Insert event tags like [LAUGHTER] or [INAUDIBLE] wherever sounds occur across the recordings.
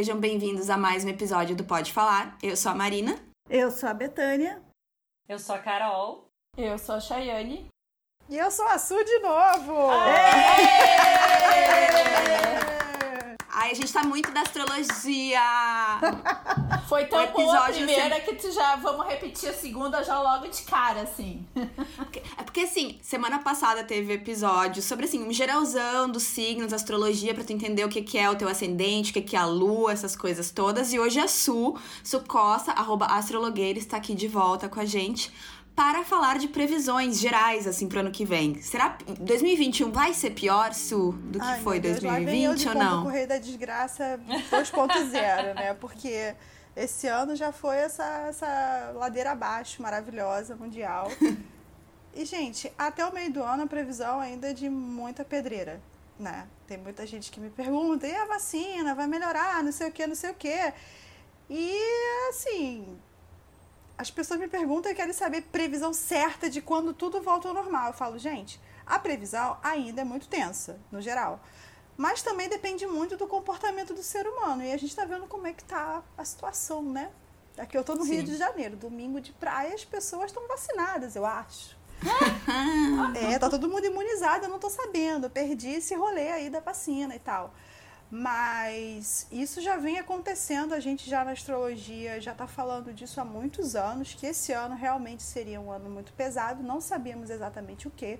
sejam bem-vindos a mais um episódio do Pode Falar. Eu sou a Marina. Eu sou a Betânia. Eu sou a Carol. Eu sou a Chayane. E eu sou a Su de novo! Ai, a gente tá muito da astrologia! [LAUGHS] [LAUGHS] Foi tão O boa a episódio primeira assim- que tu já vamos repetir a segunda já logo de cara, assim. É porque assim, semana passada teve episódio sobre assim, um geralzão dos signos, astrologia, pra tu entender o que, que é o teu ascendente, o que, que é a lua, essas coisas todas. E hoje a Su, Su Costa, arroba astrologueira, está aqui de volta com a gente para falar de previsões gerais, assim, pro ano que vem. Será 2021 vai ser pior, Su, do que Ai, foi Deus, lá vem eu 2020 de ou não? Correio da Desgraça 2.0, né? Porque esse ano já foi essa, essa ladeira abaixo maravilhosa, mundial. [LAUGHS] E, gente, até o meio do ano a previsão ainda é de muita pedreira, né? Tem muita gente que me pergunta, e a vacina, vai melhorar, não sei o que, não sei o que. E, assim, as pessoas me perguntam e querem saber previsão certa de quando tudo volta ao normal. Eu falo, gente, a previsão ainda é muito tensa, no geral. Mas também depende muito do comportamento do ser humano. E a gente tá vendo como é que tá a situação, né? Aqui eu tô no Rio Sim. de Janeiro, domingo de praia, as pessoas estão vacinadas, eu acho. [LAUGHS] é, tá todo mundo imunizado, eu não tô sabendo. Eu perdi esse rolê aí da vacina e tal. Mas isso já vem acontecendo, a gente já na astrologia já está falando disso há muitos anos, que esse ano realmente seria um ano muito pesado, não sabíamos exatamente o que,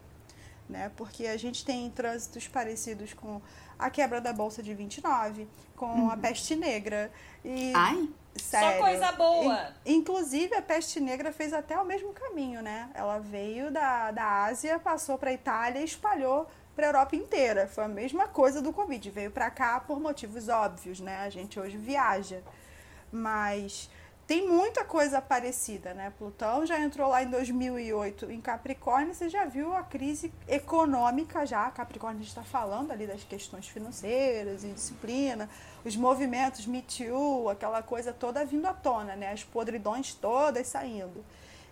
né? Porque a gente tem trânsitos parecidos com a quebra da bolsa de 29, com a peste negra e Ai, sério, Só coisa boa. In- inclusive a peste negra fez até o mesmo caminho, né? Ela veio da, da Ásia, passou para a Itália e espalhou para a Europa inteira. Foi a mesma coisa do Covid. Veio para cá por motivos óbvios, né? A gente hoje viaja. Mas tem muita coisa parecida, né? Plutão já entrou lá em 2008 em Capricórnio, você já viu a crise econômica já. Capricórnio está falando ali das questões financeiras, indisciplina, os movimentos Me Too, aquela coisa toda vindo à tona, né? As podridões todas saindo.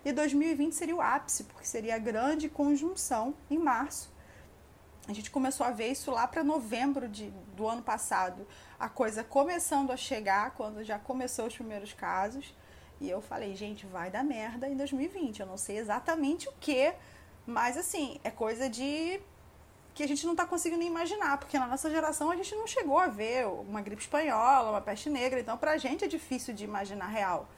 E 2020 seria o ápice, porque seria a grande conjunção em março. A gente começou a ver isso lá para novembro de, do ano passado. A coisa começando a chegar, quando já começou os primeiros casos. E eu falei, gente, vai dar merda em 2020. Eu não sei exatamente o que, mas assim, é coisa de que a gente não está conseguindo imaginar, porque na nossa geração a gente não chegou a ver uma gripe espanhola, uma peste negra, então pra gente é difícil de imaginar real.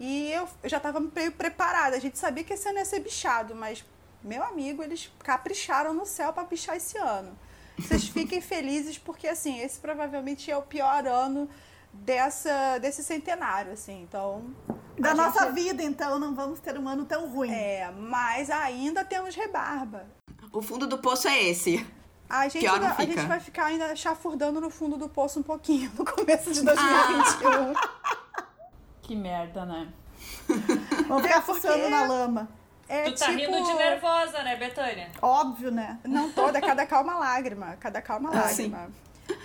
E eu já estava meio preparada, a gente sabia que esse ano ia ser bichado, mas, meu amigo, eles capricharam no céu para bichar esse ano. Vocês [LAUGHS] fiquem felizes, porque assim, esse provavelmente é o pior ano dessa, desse centenário, assim, então... Da nossa gente- vida, então, não vamos ter um ano tão ruim. É, mas ainda temos rebarba. o fundo do poço é esse. A gente, ainda- a gente vai ficar ainda chafurdando no fundo do poço um pouquinho [LAUGHS] no começo de 2021. [LAUGHS] Que merda, né? Vamos ficar porque- fuçando na lama. É tu tá tipo... rindo de nervosa, né, Betânia? Óbvio, né? Não toda, cada calma lágrima. Cada calma Ah, lágrima.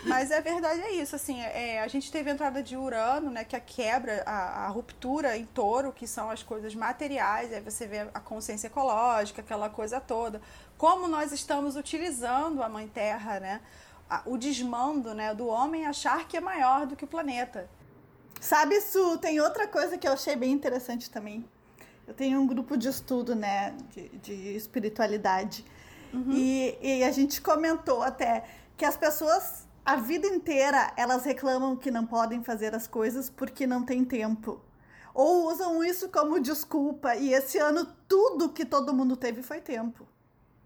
Mas é verdade, é isso. Assim, é, a gente teve a entrada de Urano, né? Que é a quebra, a, a ruptura em touro, que são as coisas materiais. Aí você vê a consciência ecológica, aquela coisa toda. Como nós estamos utilizando a Mãe Terra, né? a- o desmando né, do homem achar que é maior do que o planeta. Sabe, Su, tem outra coisa que eu achei bem interessante também. Eu tenho um grupo de estudo, né, de, de espiritualidade. E, e a gente comentou até que as pessoas, a vida inteira, elas reclamam que não podem fazer as coisas porque não tem tempo. Ou usam isso como desculpa. E esse ano, tudo que todo mundo teve foi tempo.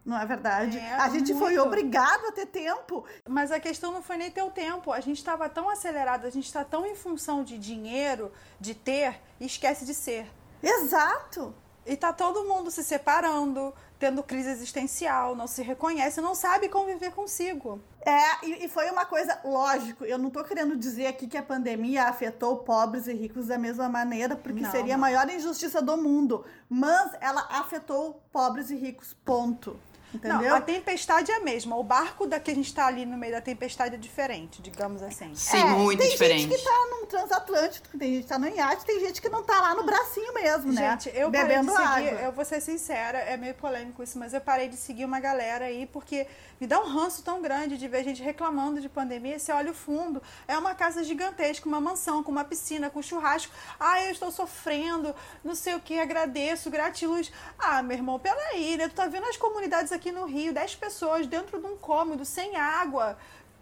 Não é verdade? É, a gente foi muito. obrigado a ter tempo. Mas a questão não foi nem ter o tempo. A gente estava tão acelerado, a gente está tão em função de dinheiro, de ter, e esquece de ser. Exato. E tá todo mundo se separando, tendo crise existencial, não se reconhece, não sabe conviver consigo. É, e, e foi uma coisa, lógico, eu não tô querendo dizer aqui que a pandemia afetou pobres e ricos da mesma maneira, porque Não, seria a não. maior injustiça do mundo. Mas ela afetou pobres e ricos, ponto. Entendeu? Não, a tempestade é a mesma. O barco da que a gente tá ali no meio da tempestade é diferente, digamos assim. Sim, É, muito tem diferente. gente que tá num transatlântico, tem gente que tá no iate, tem gente que não tá lá no bracinho mesmo, né? Gente, eu Bebendo parei de seguir, água. eu vou ser sincera, é meio polêmico isso, mas eu parei de seguir uma galera aí porque me dá um ranço tão grande de ver gente reclamando de pandemia. Você olha o fundo, é uma casa gigantesca, uma mansão, com uma piscina, com churrasco. Ah, eu estou sofrendo, não sei o que, agradeço, gratiluz. Ah, meu irmão, peraí, né? Tu tá vendo as comunidades aqui no Rio, 10 pessoas dentro de um cômodo, sem água.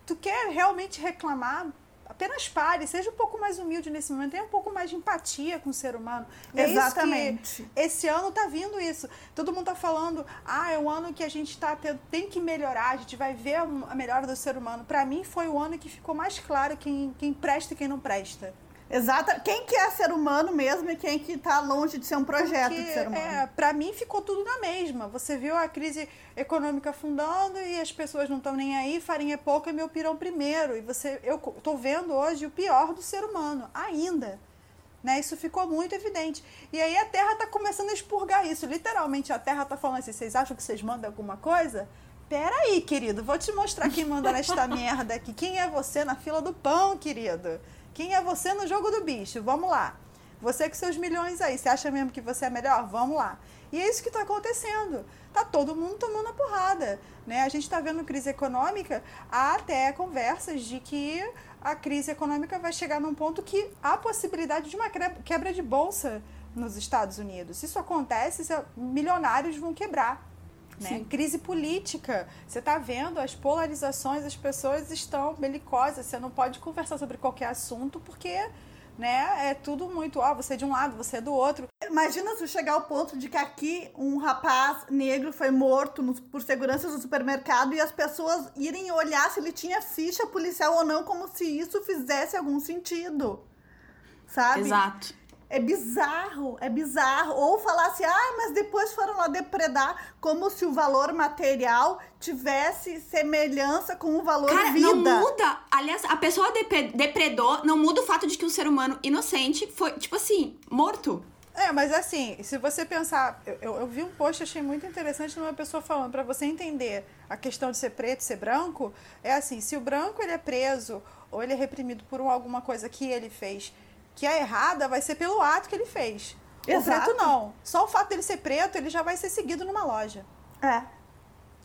Tu quer realmente reclamar? Apenas pare, seja um pouco mais humilde nesse momento, tenha um pouco mais de empatia com o ser humano. É isso que Exatamente. esse ano tá vindo isso. Todo mundo tá falando, ah, é o ano que a gente tá tendo, tem que melhorar, a gente vai ver a melhora do ser humano. Pra mim foi o ano que ficou mais claro quem, quem presta e quem não presta. Exata. Quem que é ser humano mesmo e quem que tá longe de ser um projeto Porque, de ser humano. é, pra mim ficou tudo na mesma. Você viu a crise econômica afundando e as pessoas não estão nem aí, farinha é pouca e meu pirão primeiro. E você, eu tô vendo hoje o pior do ser humano, ainda. Né? Isso ficou muito evidente. E aí a Terra tá começando a expurgar isso. Literalmente, a Terra tá falando assim: vocês acham que vocês mandam alguma coisa? Peraí, querido, vou te mostrar quem manda nesta [LAUGHS] merda aqui. Quem é você na fila do pão, querido? Quem é você no jogo do bicho? Vamos lá. Você com seus milhões aí, você acha mesmo que você é melhor? Vamos lá. E é isso que está acontecendo. Tá todo mundo tomando a porrada. Né? A gente está vendo crise econômica, há até conversas de que a crise econômica vai chegar num ponto que há possibilidade de uma quebra de bolsa nos Estados Unidos. Se isso acontece, milionários vão quebrar. Né? Crise política. Você está vendo as polarizações, as pessoas estão belicosas. Você não pode conversar sobre qualquer assunto porque né, é tudo muito, ó, você é de um lado, você é do outro. Imagina se chegar ao ponto de que aqui um rapaz negro foi morto no- por seguranças do supermercado e as pessoas irem olhar se ele tinha ficha policial ou não, como se isso fizesse algum sentido. Sabe? Exato. É bizarro, é bizarro. Ou falar assim, ah, mas depois foram lá depredar, como se o valor material tivesse semelhança com o valor Cara, vida. não muda. Aliás, a pessoa depredou, não muda o fato de que um ser humano inocente foi, tipo assim, morto. É, mas assim, se você pensar, eu, eu, eu vi um post, achei muito interessante de uma pessoa falando, para você entender a questão de ser preto e ser branco, é assim, se o branco ele é preso ou ele é reprimido por um- alguma coisa que ele fez que é errada, vai ser pelo ato que ele fez. O Exato. preto não. Só o fato dele ser preto, ele já vai ser seguido numa loja. É.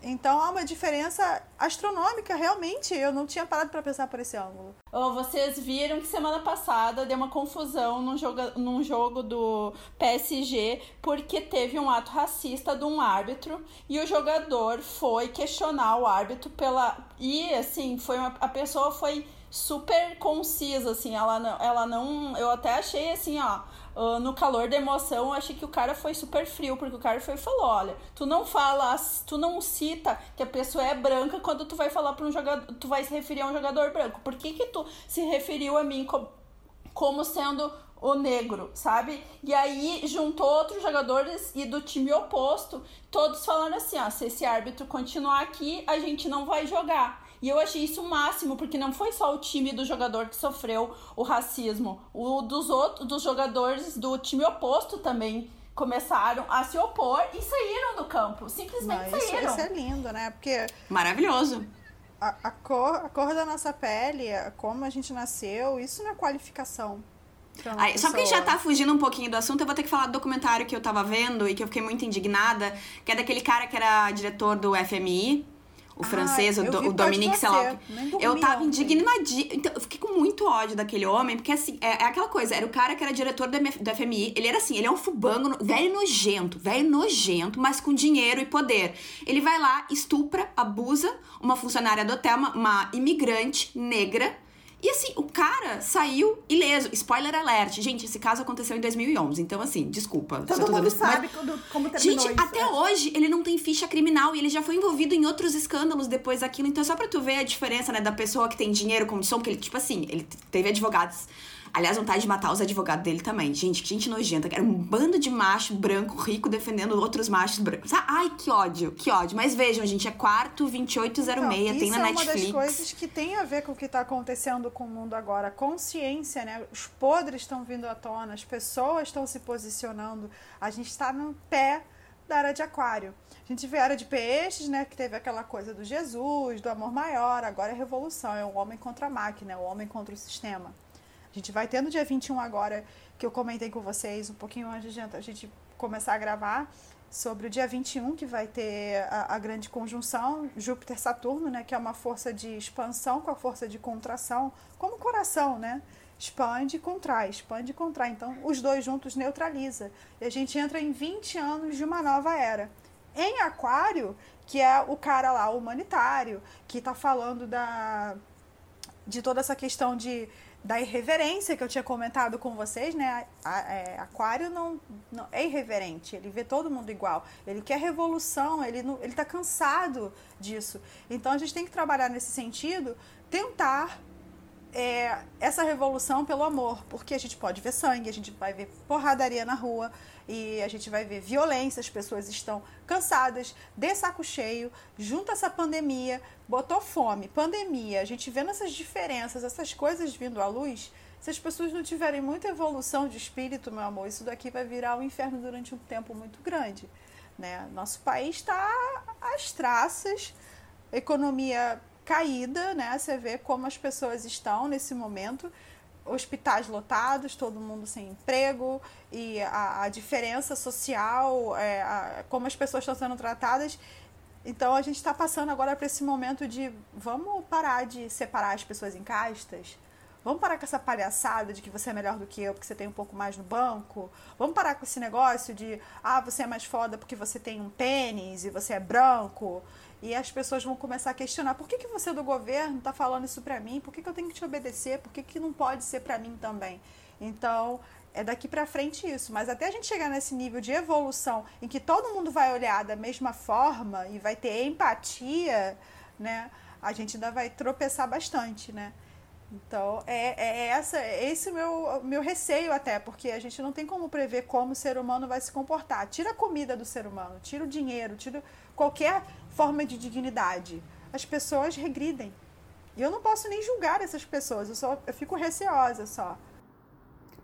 Então há uma diferença astronômica, realmente. Eu não tinha parado para pensar por esse ângulo. Ô, vocês viram que semana passada deu uma confusão num jogo, num jogo do PSG porque teve um ato racista de um árbitro e o jogador foi questionar o árbitro pela. E assim, foi uma... a pessoa foi super concisa, assim, ela não, ela não. Eu até achei assim, ó. ah, no calor da emoção, eu achei que o cara foi super frio, porque o cara foi falou: olha, tu não fala, tu não cita que a pessoa é branca quando tu vai falar para um jogador, tu vai se referir a um jogador branco. Por que que tu se referiu a mim co- como sendo o negro, sabe? E aí juntou outros jogadores e do time oposto, todos falando assim, ó, se esse árbitro continuar aqui, a gente não vai jogar. E eu achei isso o máximo, porque não foi só o time do jogador que sofreu o racismo, o dos outros, dos jogadores do time oposto também começaram a se opor e saíram do campo, simplesmente Mas isso, saíram. isso é lindo, né? Porque Maravilhoso. a, a cor, a cor da nossa pele, a- como a gente nasceu, isso não é qualificação. Aí, só porque a gente já tá fugindo um pouquinho do assunto, eu vou ter que falar do documentário que eu tava vendo e que eu fiquei muito indignada, que é daquele cara que era diretor do FMI, o Ah, francês, o, Do- o Dominique, sei lá. Eu tava indignadíssima. Então, eu fiquei com muito ódio daquele homem, porque assim, é, é aquela coisa, era o cara que era diretor do, MF do FMI, ele era assim, ele é um fubango, velho nojento, velho nojento, mas com dinheiro e poder. Ele vai lá, estupra, abusa uma funcionária do hotel, uma, uma imigrante negra, e assim, o cara saiu ileso. Spoiler alert. Gente, esse caso aconteceu em 2011, então assim, desculpa. Todo dando mundo mas- sabe quando- como terminou Gente, isso. até é. hoje ele não tem ficha criminal e ele já foi envolvido em outros escândalos depois daquilo. Então, só pra tu ver a diferença, né, da pessoa que tem dinheiro, condição, porque ele, tipo assim, ele teve advogados. Aliás, vontade de matar os advogados dele também. Gente, que gente nojenta. Era um bando de macho branco rico defendendo outros machos brancos. Ah, Ai, que ódio, que ódio. Mas vejam, gente, é quarto 2806, Então, tem isso na é uma Netflix. das coisas que tem a ver com o que está acontecendo com o mundo agora. Consciência, né? Os podres estão vindo à tona, as pessoas estão se posicionando. A gente está no pé da era de aquário. A gente vê a era de peixes, né, que teve aquela coisa do Jesus, do amor maior, agora é revolução, é o homem contra a máquina, é o homem contra o sistema. Gente vai ter no dia 21 agora, que eu comentei com vocês um pouquinho antes de a gente começar a gravar, sobre o dia 21, que vai ter a, a grande conjunção Júpiter-Saturno, né, que é uma força de expansão com a força de contração, como o coração, né? expande e contrai, expande e contrai. Então, os dois juntos neutraliza. E a gente entra em 20 anos de uma nova era. Em Aquário, que é o cara lá humanitário, que está falando da de toda essa questão de da irreverência que eu tinha comentado com vocês, né? É, aquário não, não, é irreverente, ele vê todo mundo igual, ele quer revolução, ele não, ele está cansado disso. Então a gente tem que trabalhar nesse sentido, tentar é, essa revolução pelo amor, porque a gente pode ver sangue, a gente vai ver porradaria na rua e a gente vai ver violência, as pessoas estão cansadas, de saco cheio, junto essa pandemia, botou fome, pandemia, a gente vendo essas diferenças, essas coisas vindo à luz, se as pessoas não tiverem muita evolução de espírito, meu amor, isso daqui vai virar um inferno durante um tempo muito grande. Né? Nosso país está às traças, economia caída, né? Você vê como as pessoas estão nesse momento, hospitais lotados, todo mundo sem emprego e a, a diferença social, é, a, como as pessoas estão sendo tratadas. Então a gente está passando agora para esse momento de vamos parar de separar as pessoas em castas. Vamos parar com essa palhaçada de que você é melhor do que eu porque você tem um pouco mais no banco. Vamos parar com esse negócio de ah, você é mais foda porque você tem um pênis e você é branco. E as pessoas vão começar a questionar: por que, que você do governo está falando isso para mim? Por que, que eu tenho que te obedecer? Por que, que não pode ser para mim também? Então, é daqui para frente isso. Mas até a gente chegar nesse nível de evolução em que todo mundo vai olhar da mesma forma e vai ter empatia, né? A gente ainda vai tropeçar bastante, né? Então, é, é essa, é esse o meu, meu receio até, porque a gente não tem como prever como o ser humano vai se comportar. Tira a comida do ser humano, tira o dinheiro, tira qualquer forma de dignidade. As pessoas regridem. E eu não posso nem julgar essas pessoas, eu, só, eu fico receosa só.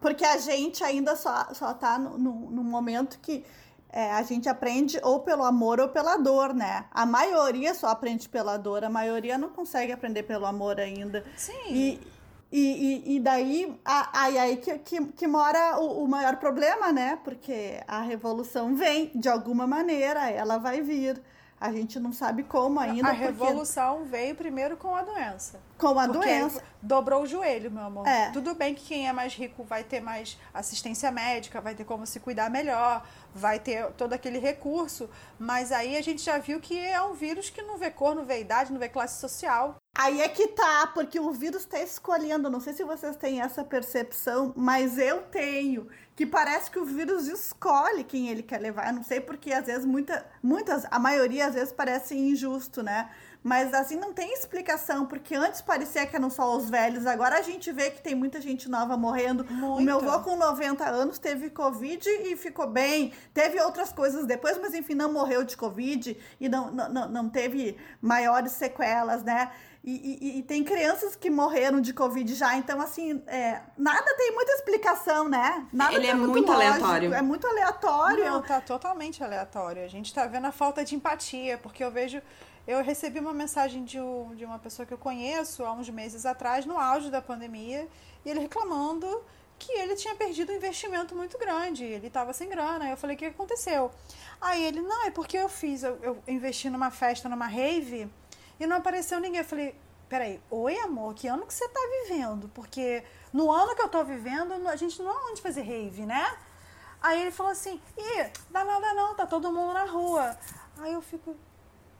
Porque a gente ainda só, só tá no, no, no momento que é, a gente aprende ou pelo amor ou pela dor, né? A maioria só aprende pela dor, a maioria não consegue aprender pelo amor ainda. Sim. E, e, e, daí, aí, aí que, que, que mora o, o, maior problema, né? Porque a revolução vem, de alguma maneira, ela vai vir. A gente não sabe como ainda. A revolução veio primeiro com a doença. Com a doença. Dobrou o joelho, meu amor. É. Tudo bem que quem é mais rico vai ter mais assistência médica, vai ter como se cuidar melhor, vai ter todo aquele recurso. Mas aí a gente já viu que é um vírus que não vê cor, não vê idade, não vê classe social. Aí é que tá, porque o vírus está escolhendo. Não sei se vocês têm essa percepção, mas eu tenho que parece que o vírus escolhe quem ele quer levar. Eu não sei porque às vezes muita, muitas, a maioria às vezes parece injusto, né? Mas assim não tem explicação, porque antes parecia que eram só os velhos, agora a gente vê que tem muita gente nova morrendo. O meu avô com 90 anos teve Covid e ficou bem. Teve outras coisas depois, mas enfim, não morreu de Covid e não, não, não teve maiores sequelas, né? E, e, e, tem crianças que morreram de Covid já, então, assim, é, nada tem muita explicação, né? Nada Ele é muito, muito aleatório. É muito aleatório. Não, tá totalmente aleatório. A gente tá vendo a falta de empatia, porque eu vejo. Eu recebi uma mensagem de, um, de uma pessoa que eu conheço há uns meses atrás, no auge da pandemia, e ele reclamando que ele tinha perdido um investimento muito grande, ele estava sem grana. Eu falei: o que aconteceu? Aí ele: não, é porque eu fiz, eu, eu investi numa festa, numa rave e não apareceu ninguém. Eu falei, peraí, oi amor, que ano que você tá vivendo? Porque no ano que eu tô vivendo, a gente não é onde fazer rave, né? Aí ele falou assim, ih, dá nada não, tá todo mundo na rua. Aí eu fico,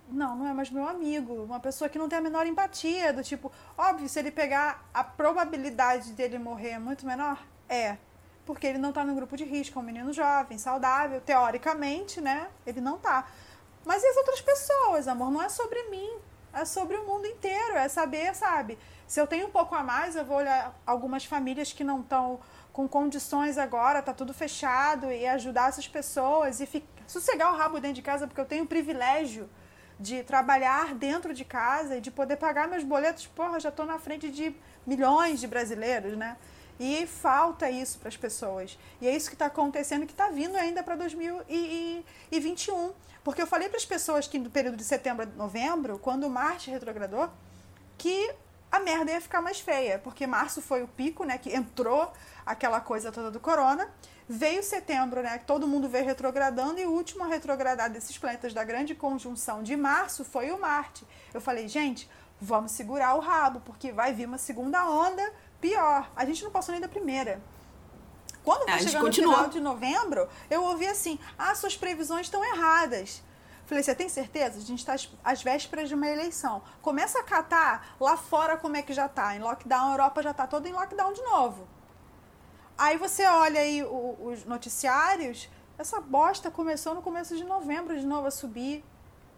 não, não é mais meu amigo. Uma pessoa que não tem a menor empatia, do tipo, óbvio, se ele pegar a probabilidade dele morrer é muito menor? É. Porque ele não tá no grupo de risco, é um menino jovem, saudável, teoricamente, né? Ele não tá. Mas e as outras pessoas, amor? Não é sobre mim é sobre o mundo inteiro, é saber, sabe? Se eu tenho um pouco a mais, eu vou olhar algumas famílias que não estão com condições agora, tá tudo fechado, e ajudar essas pessoas e ficar, sossegar o rabo dentro de casa, porque eu tenho o privilégio de trabalhar dentro de casa e de poder pagar meus boletos. Porra, já estou na frente de milhões de brasileiros, né? E falta isso para as pessoas. E é isso que está acontecendo, que está vindo ainda para 2021. Porque eu falei para as pessoas que no período de setembro a novembro, quando Marte retrogradou, que a merda ia ficar mais feia. Porque março foi o pico, né? Que entrou aquela coisa toda do corona. Veio setembro, né? Que todo mundo veio retrogradando. E o último a retrogradar desses planetas da grande conjunção de março foi o Marte. Eu falei, gente, vamos segurar o rabo, porque vai vir uma segunda onda pior. A gente não passou nem da primeira. Quando É, foi gente chegando no final de novembro, eu ouvi assim: ah, suas previsões estão erradas. Falei, você tem certeza? A gente está às- vésperas de uma eleição. Começa a catar lá fora como é que já tá. Em lockdown, a Europa já tá toda em lockdown de novo. Aí você olha aí os noticiários, essa bosta começou no começo de novembro de novo a subir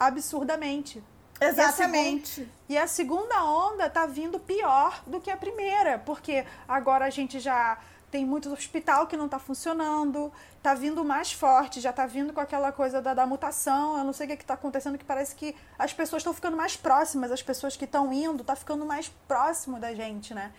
absurdamente. Exatamente. E a segunda onda tá vindo pior do que a primeira, porque agora a gente já tem muito hospital que não tá funcionando, tá vindo mais forte, já tá vindo com aquela coisa da, da mutação. Eu não sei o que, que tá acontecendo, que parece que as pessoas estão ficando mais próximas, as pessoas que estão indo, tá ficando mais próximo da gente, né?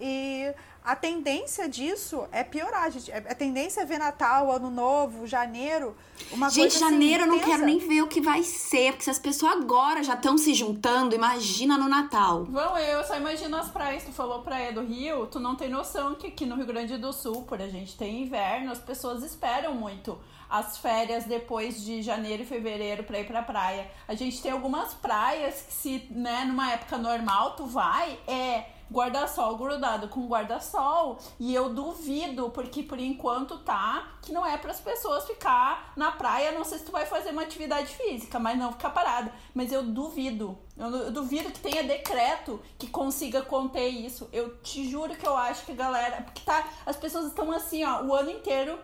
E a tendência disso é piorar, gente. A tendência é ver Natal, Ano Novo, janeiro, uma Gente, coisa assim, janeiro eu não quero nem ver o que vai ser, porque se as pessoas agora já estão se juntando, imagina no Natal. Vão, eu só imagino as praias. Tu falou praia do Rio, tu não tem noção que aqui no Rio Grande do Sul, por a gente tem inverno, as pessoas esperam muito as férias depois de janeiro e fevereiro pra ir pra praia. A gente tem algumas praias que se, né, numa época normal tu vai, é guarda-sol grudado com guarda-sol. E eu duvido, porque por enquanto tá, que não é para as pessoas ficar na praia, não sei se tu vai fazer uma atividade física, mas não ficar parada. Mas eu duvido. Eu, eu duvido que tenha decreto que consiga conter isso. Eu te juro que eu acho que a galera. Porque tá. As pessoas estão assim, ó, o ano inteiro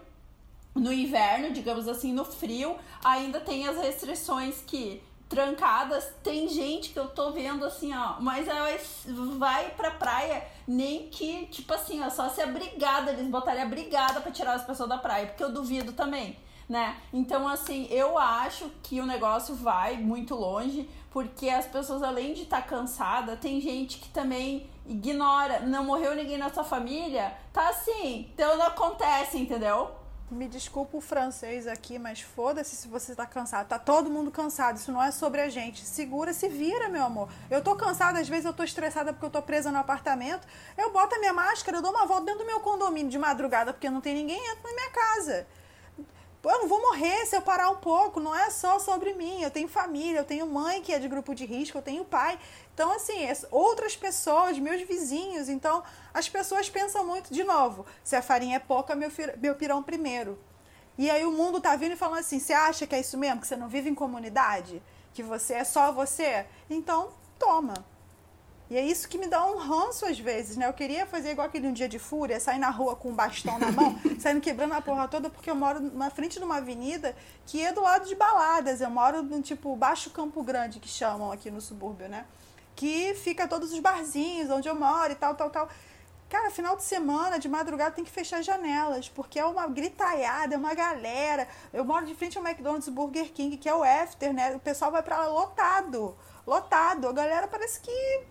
no inverno, digamos assim, no frio, ainda tem as restrições que trancadas, tem gente que eu tô vendo assim, ó, mas ela vai pra praia nem que, tipo assim, ó, só se abrigada, eles botarem abrigada pra tirar as pessoas da praia, porque eu duvido também, né? Então, assim, eu acho que o negócio vai muito longe, porque as pessoas, além de estar cansada, tem gente que também ignora, não morreu ninguém na sua família, tá assim, então não acontece, entendeu? Me desculpa o francês aqui, mas foda-se se você tá cansado. Tá todo mundo cansado. Isso não é sobre a gente. Segura, se vira, meu amor. Eu tô cansada, às vezes eu tô estressada porque eu tô presa no apartamento. Eu boto a minha máscara, eu dou uma volta dentro do meu condomínio de madrugada porque não tem ninguém entra na minha casa. Eu não vou morrer se eu parar um pouco, não é só sobre mim. Eu tenho família, eu tenho mãe que é de grupo de risco, eu tenho pai. Então, assim, outras pessoas, meus vizinhos. Então, as pessoas pensam muito, de novo, se a farinha é pouca, meu, meu pirão primeiro. E aí o mundo tá vindo e falando assim: você acha que é isso mesmo? Que você não vive em comunidade? Que você é só você? Então, toma. E é isso que me dá um ranço às vezes, né? Eu queria fazer igual aquele um dia de fúria, sair na rua com um bastão na mão, [LAUGHS] saindo quebrando a porra toda, porque eu moro na frente de uma avenida que é do lado de baladas. Eu moro no tipo Baixo Campo Grande, que chamam aqui no subúrbio, né? Que fica todos os barzinhos onde eu moro e tal, tal, tal. Cara, final de semana, de madrugada, tem que fechar as janelas, porque é uma gritaiada, é uma galera. Eu moro de frente ao McDonald's Burger King, que é o after, né? O pessoal vai pra lá lotado. Lotado. A galera parece que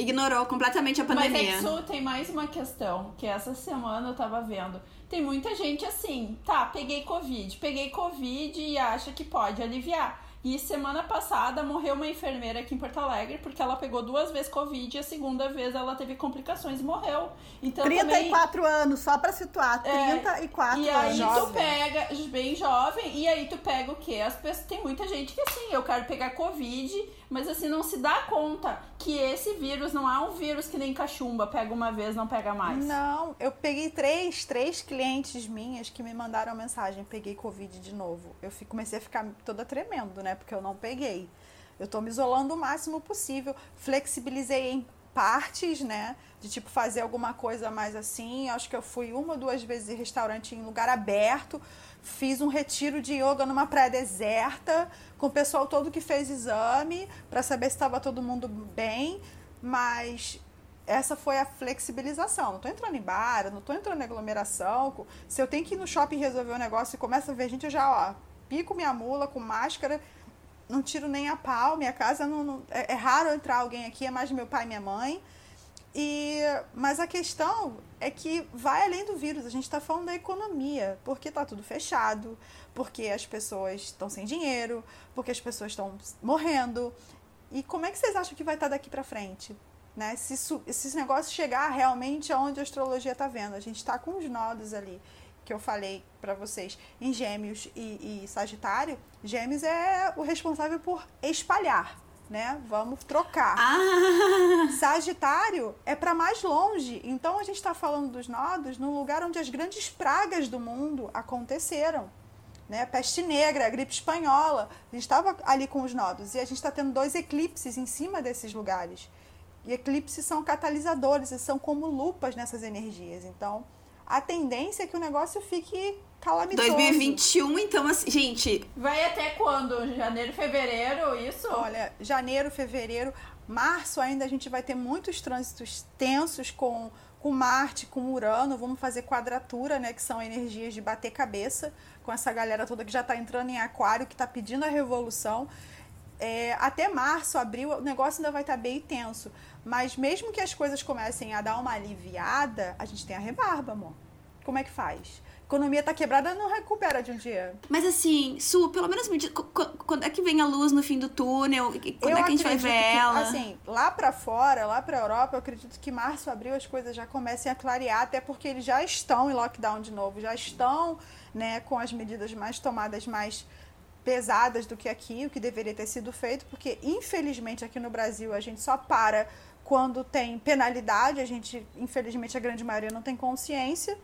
Ignorou completamente a Mas é pandemia. que isso tem mais uma questão, que essa semana eu tava vendo. Tem muita gente assim, tá, peguei Covid, peguei Covid e acha que pode aliviar. E semana passada morreu uma enfermeira aqui em Porto Alegre porque ela pegou duas vezes Covid e a segunda vez ela teve complicações e morreu. Então também 34 anos, só pra situar. É, 34 e aí anos. tu pega, bem jovem, e aí tu pega o quê? As pessoas, tem muita gente que assim, eu quero pegar Covid, mas assim, não se dá conta que esse vírus não é um vírus que nem cachumba, pega uma vez, não pega mais. Não, eu peguei três, três clientes minhas que me mandaram mensagem, peguei Covid de novo. Eu fi- comecei a ficar toda tremendo, né? Porque eu não peguei. Eu tô me isolando o máximo possível. Flexibilizei em partes, né? De tipo fazer alguma coisa mais assim. Acho que eu fui uma ou duas vezes em restaurante em lugar aberto. Fiz um retiro de yoga numa praia deserta, com o pessoal todo que fez exame, para saber se estava todo mundo bem. Mas essa foi a flexibilização. Não tô entrando em bar, não tô entrando em aglomeração. Se eu tenho que ir no shopping resolver um negócio e começa a ver gente, eu já, ó, pico minha mula com máscara, não tiro nem a pau. Minha casa não, não- é, é raro entrar alguém aqui, é mais meu pai e minha mãe. E, mas a questão é que vai além do vírus. A gente está falando da economia, porque está tudo fechado, porque as pessoas estão sem dinheiro, porque as pessoas estão morrendo. E como é que vocês acham que vai estar tá daqui para frente? Né? Se, se esse negócio chegar realmente aonde a astrologia está vendo, a gente está com os nodos ali que eu falei para vocês em Gêmeos e, e Sagitário. Gêmeos é o responsável por espalhar, né? Vamos trocar. Ah! Sagitário é para mais longe. Então a gente está falando dos nodos no lugar onde as grandes pragas do mundo aconteceram. Né? Peste negra, gripe espanhola. A gente estava ali com os nodos. E a gente está tendo dois eclipses em cima desses lugares. E eclipses são catalisadores, e são como lupas nessas energias. Então, a tendência é que o negócio fique calamitoso. 2021, então, assim, gente. Vai até quando? Janeiro, fevereiro, isso? Olha, janeiro, fevereiro, março ainda a gente vai ter muitos trânsitos tensos com, com Marte, com Urano. Vamos fazer quadratura, né? Que são energias de bater cabeça com essa galera toda que já está entrando em aquário, que está pedindo a revolução. É, até março, abril, o negócio ainda vai estar tá bem tenso. Mas mesmo que as coisas comecem a dar uma aliviada, a gente tem a rebarba, amor. Como é que faz? A economia tá quebrada, não recupera de um dia. Mas assim, Su, pelo menos me diz, quando é que vem a luz no fim do túnel? Quando eu é que a gente vai ver que, ela? Assim, lá para fora, lá para Europa, eu acredito que março, abril as coisas já comecem a clarear, até porque eles já estão em lockdown de novo, já estão, né, com as medidas mais tomadas mais pesadas do que aqui, o que deveria ter sido feito, porque infelizmente aqui no Brasil a gente só para quando tem penalidade, a gente, infelizmente, a grande maioria não tem consciência.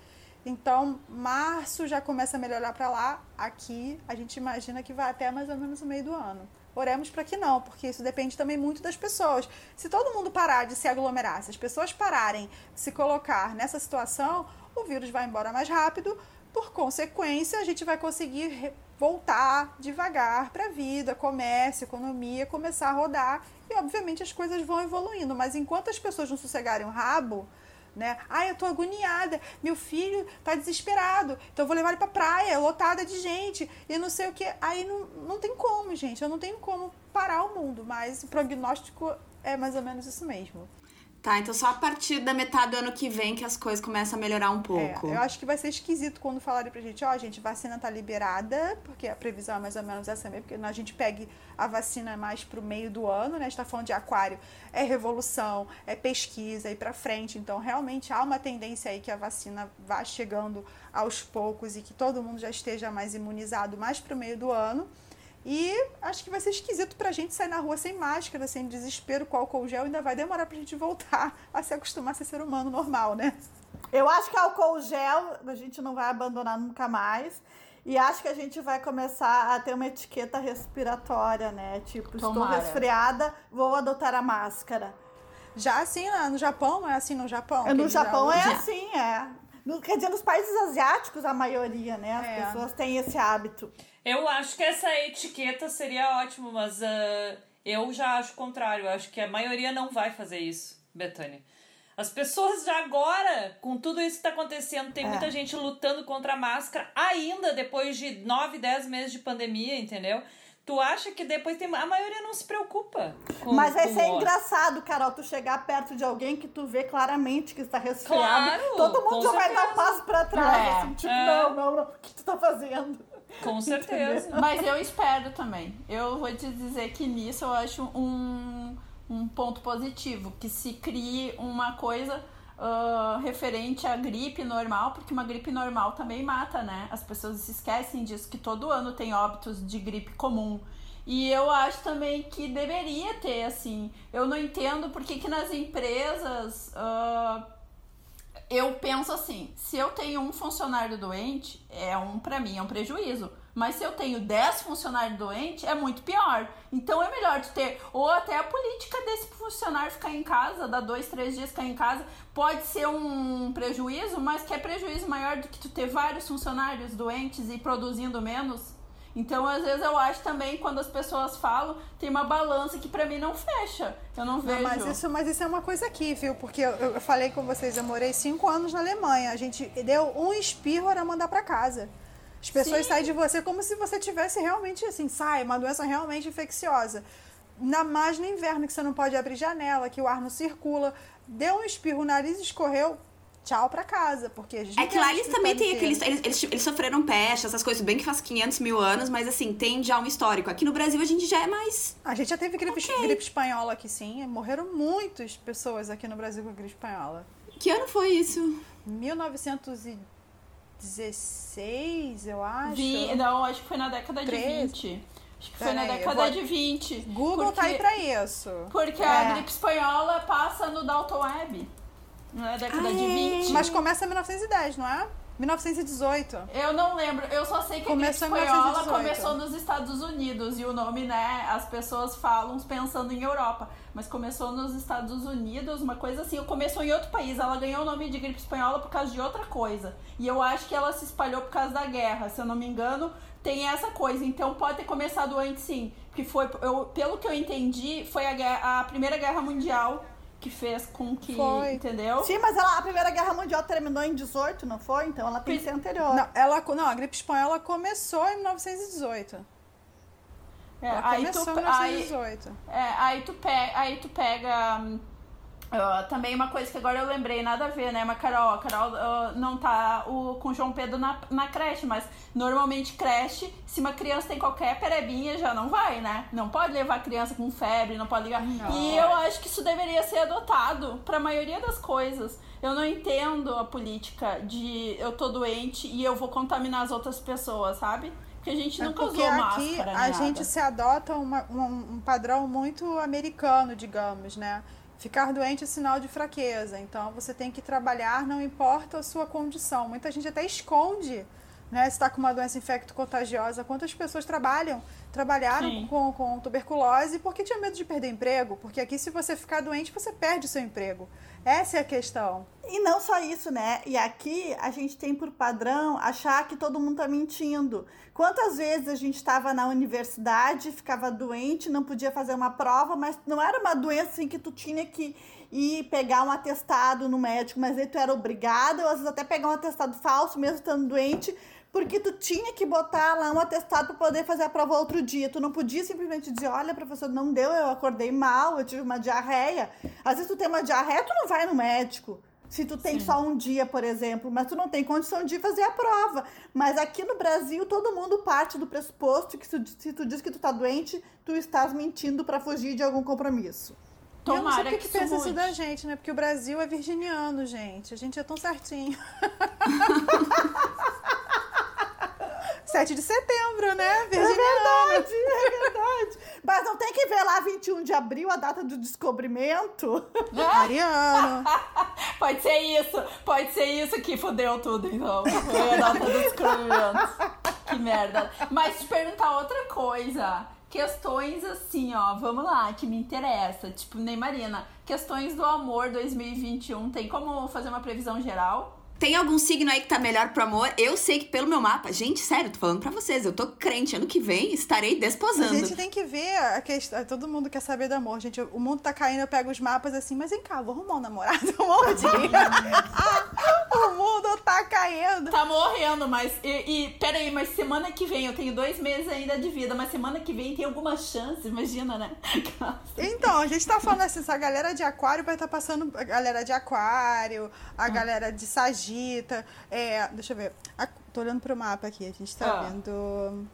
Então, março já começa a melhorar para lá. Aqui, a gente imagina que vai até mais ou menos o meio do ano. Oremos para que não, porque isso depende também muito das pessoas. Se todo mundo parar de se aglomerar, se as pessoas pararem de se colocar nessa situação, o vírus vai embora mais rápido. Por consequência, a gente vai conseguir voltar devagar para a vida, comércio, economia, começar a rodar e obviamente as coisas vão evoluindo, mas enquanto as pessoas não sossegarem o rabo, né? Ai, eu tô agoniada, meu filho tá desesperado, então eu vou levar ele pra praia, lotada de gente, e não sei o que. Aí não, não tem como, gente, eu não tenho como parar o mundo, mas o prognóstico é mais ou menos isso mesmo. Tá, então só a partir da metade do ano que vem que as coisas começam a melhorar um pouco. É, eu acho que vai ser esquisito quando falarem pra gente, ó, oh, gente, vacina tá liberada, porque a previsão é mais ou menos essa mesmo, porque a gente pegue a vacina mais pro meio do ano, né? A gente tá falando de aquário, é revolução, é pesquisa e para frente. Então, realmente há uma tendência aí que a vacina vá chegando aos poucos e que todo mundo já esteja mais imunizado mais pro meio do ano. E acho que vai ser esquisito pra gente sair na rua sem máscara, sem desespero com álcool gel. Ainda vai demorar pra gente voltar a se acostumar a ser ser humano normal, né? Eu acho que álcool gel a gente não vai abandonar nunca mais. E acho que a gente vai começar a ter uma etiqueta respiratória, né? Tipo, Tomara. estou resfriada, vou adotar a máscara. Já assim no Japão? É assim no Japão? No Japão é assim, é. No, quer dizer, nos países asiáticos, a maioria, né? As é. pessoas têm esse hábito. Eu acho que essa etiqueta seria ótimo, mas uh, eu já acho o contrário. Eu acho que a maioria não vai fazer isso, Betânia. As pessoas já agora, com tudo isso que está acontecendo, tem é. muita gente lutando contra a máscara ainda depois de 9, 10 meses de pandemia, entendeu? Tu acha que depois tem. A maioria não se preocupa. Com, Mas vai com ser engraçado, Carol, tu chegar perto de alguém que tu vê claramente que está resfriado. Claro, todo mundo já certeza. vai dar um passo pra trás. É, assim, tipo, é. não, não, não. O que tu tá fazendo? Com [LAUGHS] certeza. Mas eu espero também. Eu vou te dizer que nisso eu acho um, um ponto positivo. Que se crie uma coisa uh, referente à gripe normal, porque uma gripe normal também mata, né? As pessoas se esquecem disso, que todo ano tem óbitos de gripe comum. E eu acho também que deveria ter, assim. Eu não entendo por que, que nas empresas. Uh, eu penso assim: se eu tenho um funcionário doente, é um para mim é um prejuízo. Mas se eu tenho 10 funcionários doentes, é muito pior. Então é melhor de ter. Ou até a política desse funcionário ficar em casa, dar dois, três dias ficar em casa, pode ser um prejuízo, mas que é prejuízo maior do que tu ter vários funcionários doentes e produzindo menos. Então, às vezes, eu acho também, quando as pessoas falam, tem uma balança que pra mim não fecha. Eu não vejo. Não, mas, isso, mas isso é uma coisa aqui, viu? Porque eu, eu falei com vocês, eu morei cinco anos na Alemanha. A gente deu um espirro, era mandar pra casa. As pessoas Sim. saem de você como se você tivesse realmente, assim, sai, uma doença realmente infecciosa. Na mais no inverno, que você não pode abrir janela, que o ar não circula. Deu um espirro, o nariz escorreu, tchau pra casa, porque a gente É que lá eles também têm aqueles. Eles, eles, eles, sofreram peste, essas coisas, bem que faz 500 mil anos, mas assim, tem já um histórico. Aqui no Brasil a gente já é mais. A gente já teve gripe, okay. gripe espanhola aqui, sim. Morreram muitas pessoas aqui no Brasil com gripe espanhola. Que ano foi isso? 1916, eu acho. Vi, não, acho que foi na década 13. de 20. Acho que foi na década vou... de 20. Google porque, tá aí pra isso. Porque é. a gripe espanhola passa no Dalton Web. Na década de 20. Mas começa em 1910, não é? 1918. Eu não lembro, eu só sei que começou a gripe espanhola começou nos Estados Unidos e o nome, né, as pessoas falam pensando em Europa, mas começou nos Estados Unidos, uma coisa assim, começou em outro país, ela ganhou o nome de gripe espanhola por causa de outra coisa. E eu acho que ela se espalhou por causa da guerra, se eu não me engano, tem essa coisa. Então pode ter começado antes sim, que foi eu, pelo que eu entendi, foi a, guerra, a Primeira Guerra Mundial que fez com que. Foi. Entendeu? Sim, mas ela, a Primeira Guerra Mundial terminou em 18, não foi? Então ela tem que ser anterior. Não, ela, não, a gripe espanhola começou em 1918. É, ela aí começou tu, em 1918. Aí, é, aí tu pega. Aí tu pega hum, Uh, também uma coisa que agora eu lembrei, nada a ver, né? Mas Carol, a Carol uh, não tá o, com o João Pedro na, na creche, mas normalmente creche, se uma criança tem qualquer perebinha, já não vai, né? Não pode levar a criança com febre, não pode ligar. Não. E eu acho que isso deveria ser adotado para a maioria das coisas. Eu não entendo a política de eu tô doente e eu vou contaminar as outras pessoas, sabe? Porque a gente é nunca é usou aqui máscara. A gente se adota uma, um, um padrão muito americano, digamos, né? Ficar doente é sinal de fraqueza, então você tem que trabalhar, não importa a sua condição. Muita gente até esconde né, se está com uma doença infecto-contagiosa. Quantas pessoas trabalham, trabalharam com, com tuberculose porque tinha medo de perder emprego? Porque aqui, se você ficar doente, você perde o seu emprego. Essa é a questão. E não só isso, né? E aqui a gente tem por padrão achar que todo mundo tá mentindo. Quantas vezes a gente estava na universidade, ficava doente, não podia fazer uma prova, mas não era uma doença assim que tu tinha que ir pegar um atestado no médico, mas aí tu era obrigado, ou às vezes até pegar um atestado falso, mesmo estando doente, porque tu tinha que botar lá um atestado para poder fazer a prova outro dia. Tu não podia simplesmente dizer, olha, professor, não deu, eu acordei mal, eu tive uma diarreia. Às vezes tu tem uma diarreia, tu não vai no médico. Se tu tem Sim. só um dia, por exemplo, mas tu não tem condição de fazer a prova. Mas aqui no Brasil, todo mundo parte do pressuposto que se tu diz que tu tá doente, tu estás mentindo para fugir de algum compromisso. Tomara eu não sei o que, que, que pensa isso da gente, né? Porque o Brasil é virginiano, gente. A gente é tão certinho. [LAUGHS] 7 de setembro, né? Virginiano. É verdade, é verdade. Mas não tem que ver lá 21 de abril, a data do descobrimento? Ariano. [LAUGHS] pode ser isso, pode ser isso que fodeu tudo, então. Foi a data do descobrimento. Que merda. Mas te perguntar outra coisa. Questões assim, ó, vamos lá, que me interessa. Tipo, Neymarina, questões do amor 2021, tem como fazer uma previsão geral? Tem algum signo aí que tá melhor pro amor? Eu sei que pelo meu mapa, gente, sério, tô falando pra vocês, eu tô crente, ano que vem estarei desposando. A gente tem que ver a questão, todo mundo quer saber do amor, gente. O mundo tá caindo, eu pego os mapas assim, mas vem cá, vou arrumar um namorado [LAUGHS] um [LAUGHS] o mundo tá caindo. Tá morrendo, mas. E, e peraí, mas semana que vem, eu tenho dois meses ainda de vida, mas semana que vem tem alguma chance, imagina, né? [LAUGHS] então, a gente tá falando assim, a galera de aquário vai estar tá passando. A galera de aquário, a ah. galera de sagittário É, deixa eu ver. A, tô olhando pro mapa aqui. A gente tá ah. vendo.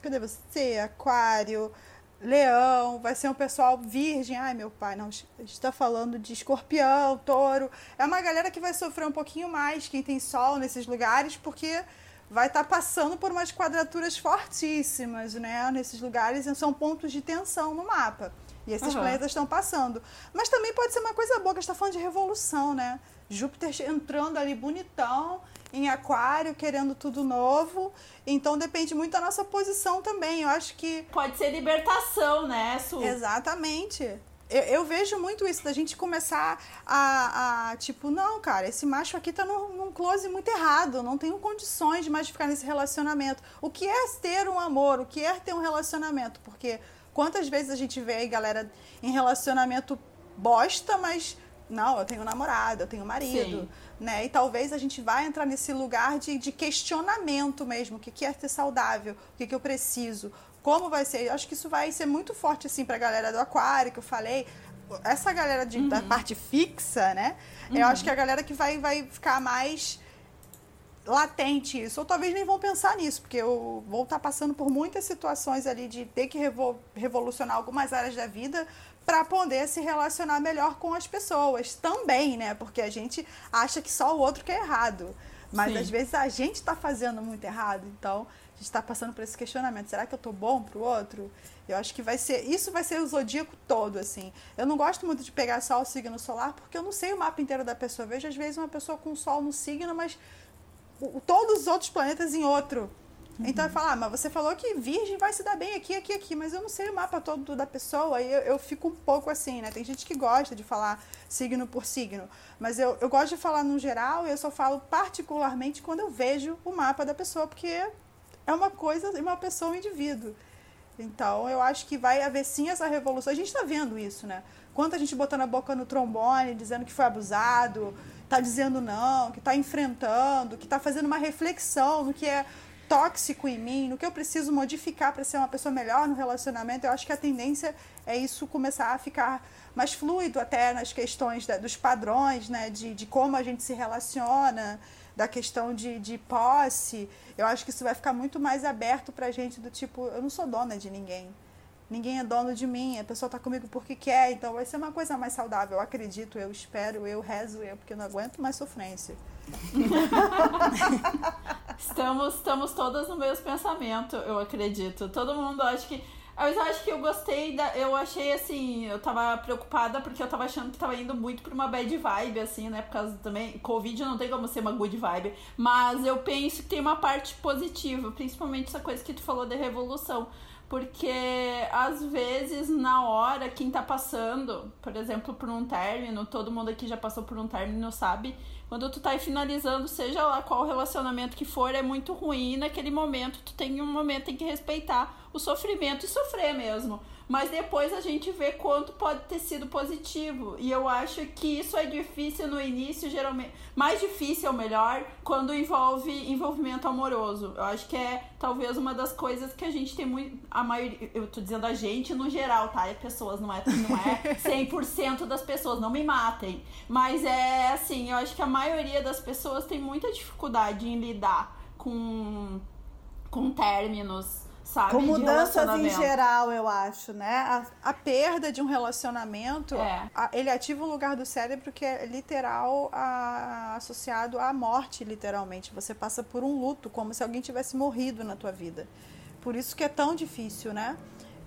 Cadê você? Aquário. Leão, vai ser um pessoal virgem. Ai, meu pai, não. A gente tá falando de escorpião, touro. É uma galera que vai sofrer um pouquinho mais, quem tem sol nesses lugares, porque vai estar tá passando por umas quadraturas fortíssimas, né? Nesses lugares são pontos de tensão no mapa. E esses uhum. planetas estão passando. Mas também pode ser uma coisa boa, que a gente está falando de revolução, né? Júpiter entrando ali bonitão em Aquário, querendo tudo novo. Então depende muito da nossa posição também. Eu acho que. Pode ser libertação, né, Su? Exatamente. Eu, eu vejo muito isso, da gente começar a, a, tipo, não, cara, esse macho aqui tá num, num close muito errado, não tenho condições de mais ficar nesse relacionamento. O que é ter um amor? O que é ter um relacionamento? Porque quantas vezes a gente vê aí galera em relacionamento bosta, mas não, eu tenho namorado, eu tenho marido, Sim. né? E talvez a gente vá entrar nesse lugar de, de questionamento mesmo, o que, que é ser saudável, o que, que eu preciso, como vai ser. Eu acho que isso vai ser muito forte, assim, pra galera do aquário, que eu falei. essa galera de, da parte fixa, né? Eu acho que a galera que vai, vai ficar mais latente isso, ou talvez nem vão pensar nisso, porque eu vou estar passando por muitas situações ali de ter que revo revolucionar algumas áreas da vida para poder se relacionar melhor com as pessoas também, né? Porque a gente acha que só o outro que é errado, mas Sim. às vezes a gente está fazendo muito errado, então a gente está passando por esse questionamento: será que eu tô bom pro outro? Eu acho que vai ser isso vai ser o zodíaco todo assim. Eu não gosto muito de pegar só o signo solar porque eu não sei o mapa inteiro da pessoa. Eu vejo às vezes uma pessoa com sol no signo, mas todos os outros planetas em outro. Então eu falo, ah, mas você falou que Virgem vai se dar bem aqui, aqui, aqui, mas eu não sei o mapa todo da pessoa e eu, eu fico um pouco assim, né? Tem gente que gosta de falar signo por signo, mas eu, eu gosto de falar no geral e eu só falo particularmente quando eu vejo o mapa da pessoa, porque é uma coisa, uma pessoa, um indivíduo. Então, eu acho que vai haver sim essa revolução. A gente está vendo isso, né? Quanta gente botando a boca no trombone, dizendo que foi abusado, tá dizendo não, que tá enfrentando, que tá fazendo uma reflexão no que é tóxico em mim, no que eu preciso modificar para ser uma pessoa melhor no relacionamento. Eu acho que a tendência é isso começar a ficar mais fluido até nas questões da- dos padrões, né? De, de como a gente se relaciona, da questão de, de posse. Eu acho que isso vai ficar muito mais aberto pra gente do tipo, eu não sou dona de ninguém. Ninguém é dono de mim, a pessoa tá comigo porque quer, então vai ser uma coisa mais saudável. Eu acredito, eu espero, eu rezo, eu, porque eu não aguento mais sofrência. [LAUGHS] Estamos, estamos todas no mesmo pensamento, eu acredito. Todo mundo acha que. Mas eu acho que eu gostei da. Eu achei assim. Eu tava preocupada porque eu tava achando que tava indo muito pra uma bad vibe, assim, né? Por causa também. Covid não tem como ser uma good vibe. Mas eu penso que tem uma parte positiva, principalmente essa coisa que tu falou de revolução. Porque às vezes, na hora, quem tá passando, por exemplo, por um término, todo mundo aqui já passou por um término, sabe? Quando tu tá finalizando, seja lá qual relacionamento que for, é muito ruim. E naquele momento, tu tem um momento tem que respeitar o sofrimento e sofrer mesmo. Mas depois a gente vê quanto pode ter sido positivo. E eu acho que isso é difícil no início, geralmente. Mais difícil, ou melhor, quando envolve envolvimento amoroso. Eu acho que é talvez uma das coisas que a gente tem muito. A maioria. Eu tô dizendo a gente no geral, tá? É pessoas, não é, não é [LAUGHS] 100% das pessoas, não me matem. Mas é assim, eu acho que a maioria das pessoas tem muita dificuldade em lidar com, com términos, sabe? Com mudanças em geral, eu acho, né? A- A perda de um relacionamento, É. a- ele ativa um lugar do cérebro que é literal a- associado à morte, literalmente. Você passa por um luto, como se alguém tivesse morrido na tua vida. Por isso que é tão difícil, né?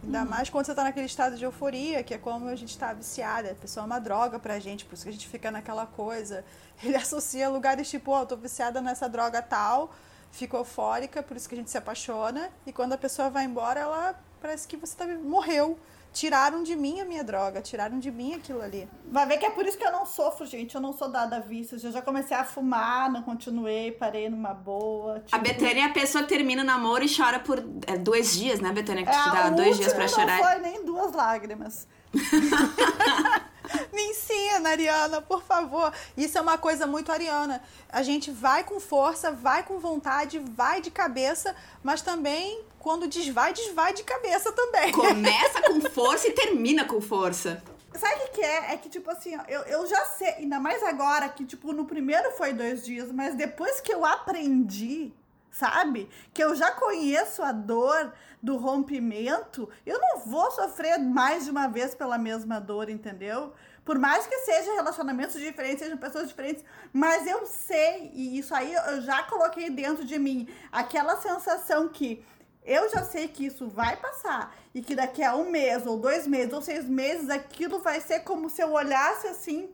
Ainda mais quando você está naquele estado de euforia, que é como a gente está viciada. A pessoa é uma droga pra gente, por isso que a gente fica naquela coisa. Ele [LAUGHS] associa lugares tipo, ó, eu tô viciada nessa droga tal, fica eufórica, por isso que a gente se apaixona. E quando a pessoa vai embora, ela parece que você tá, morreu. Tiraram de mim a minha droga, tiraram de mim aquilo ali. Vai ver que é por isso que eu não sofro, gente. Eu não sou dada a vícios. Eu já comecei a fumar, não continuei, parei numa boa. A tipo- Betânia é a pessoa que termina o namoro e chora por é, dois dias, né, Betânia? Que É, tu dá dois dias pra chorar. Não foi nem duas lágrimas. [LAUGHS] Me ensina, Ariana, por favor. Isso é uma coisa muito ariana. A gente vai com força, vai com vontade, vai de cabeça, mas também quando desvai, desvai de cabeça também. Começa com força e termina com força. Sabe o que, que é? É que, tipo assim, ó, eu, eu já sei, ainda mais agora, que, tipo, no primeiro foi dois dias, mas depois que eu aprendi, sabe? Que eu já conheço a dor do rompimento, eu não vou sofrer mais de uma vez pela mesma dor, entendeu? Por mais que sejam relacionamentos diferentes, sejam pessoas diferentes, mas eu sei, e isso aí eu já coloquei dentro de mim, aquela sensação que eu já sei que isso vai passar e que daqui a um mês, ou dois meses, ou seis meses, aquilo vai ser como se eu olhasse assim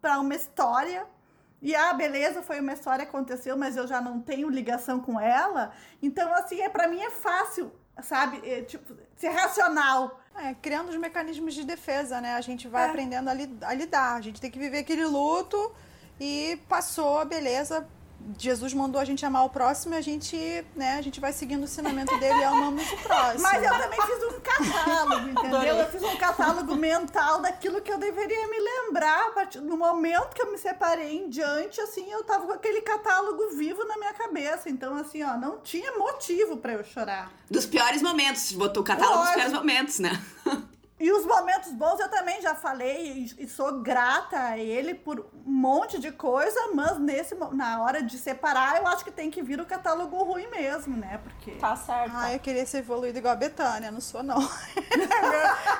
para uma história e ah, beleza, foi uma história que aconteceu, mas eu já não tenho ligação com ela. Então, assim, é para mim é fácil, sabe? É, tipo, ser racional. É, criando os mecanismos de defesa, né? A gente vai É. aprendendo a, li- a lidar. A gente tem que viver aquele luto e passou, beleza. Jesus mandou a gente amar o próximo e a gente, né, a gente vai seguindo o ensinamento dele e amamos o próximo. Mas eu também fiz um catálogo, [LAUGHS] entendeu? Eu fiz um catálogo mental daquilo que eu deveria me lembrar. a partir- No momento que eu me separei em diante, assim, eu tava com aquele catálogo vivo na minha cabeça. Então, assim, ó, não tinha motivo pra eu chorar. Dos piores momentos. Botou o catálogo dos Lógico. piores momentos, né? [LAUGHS] E os momentos bons eu também já falei e, sou grata a ele por um monte de coisa, mas nesse na hora de separar, eu acho que tem que vir o catálogo ruim mesmo, né? Porque Tá certo. Ah, eu queria ser evoluída igual a Betânia, não sou não. [LAUGHS]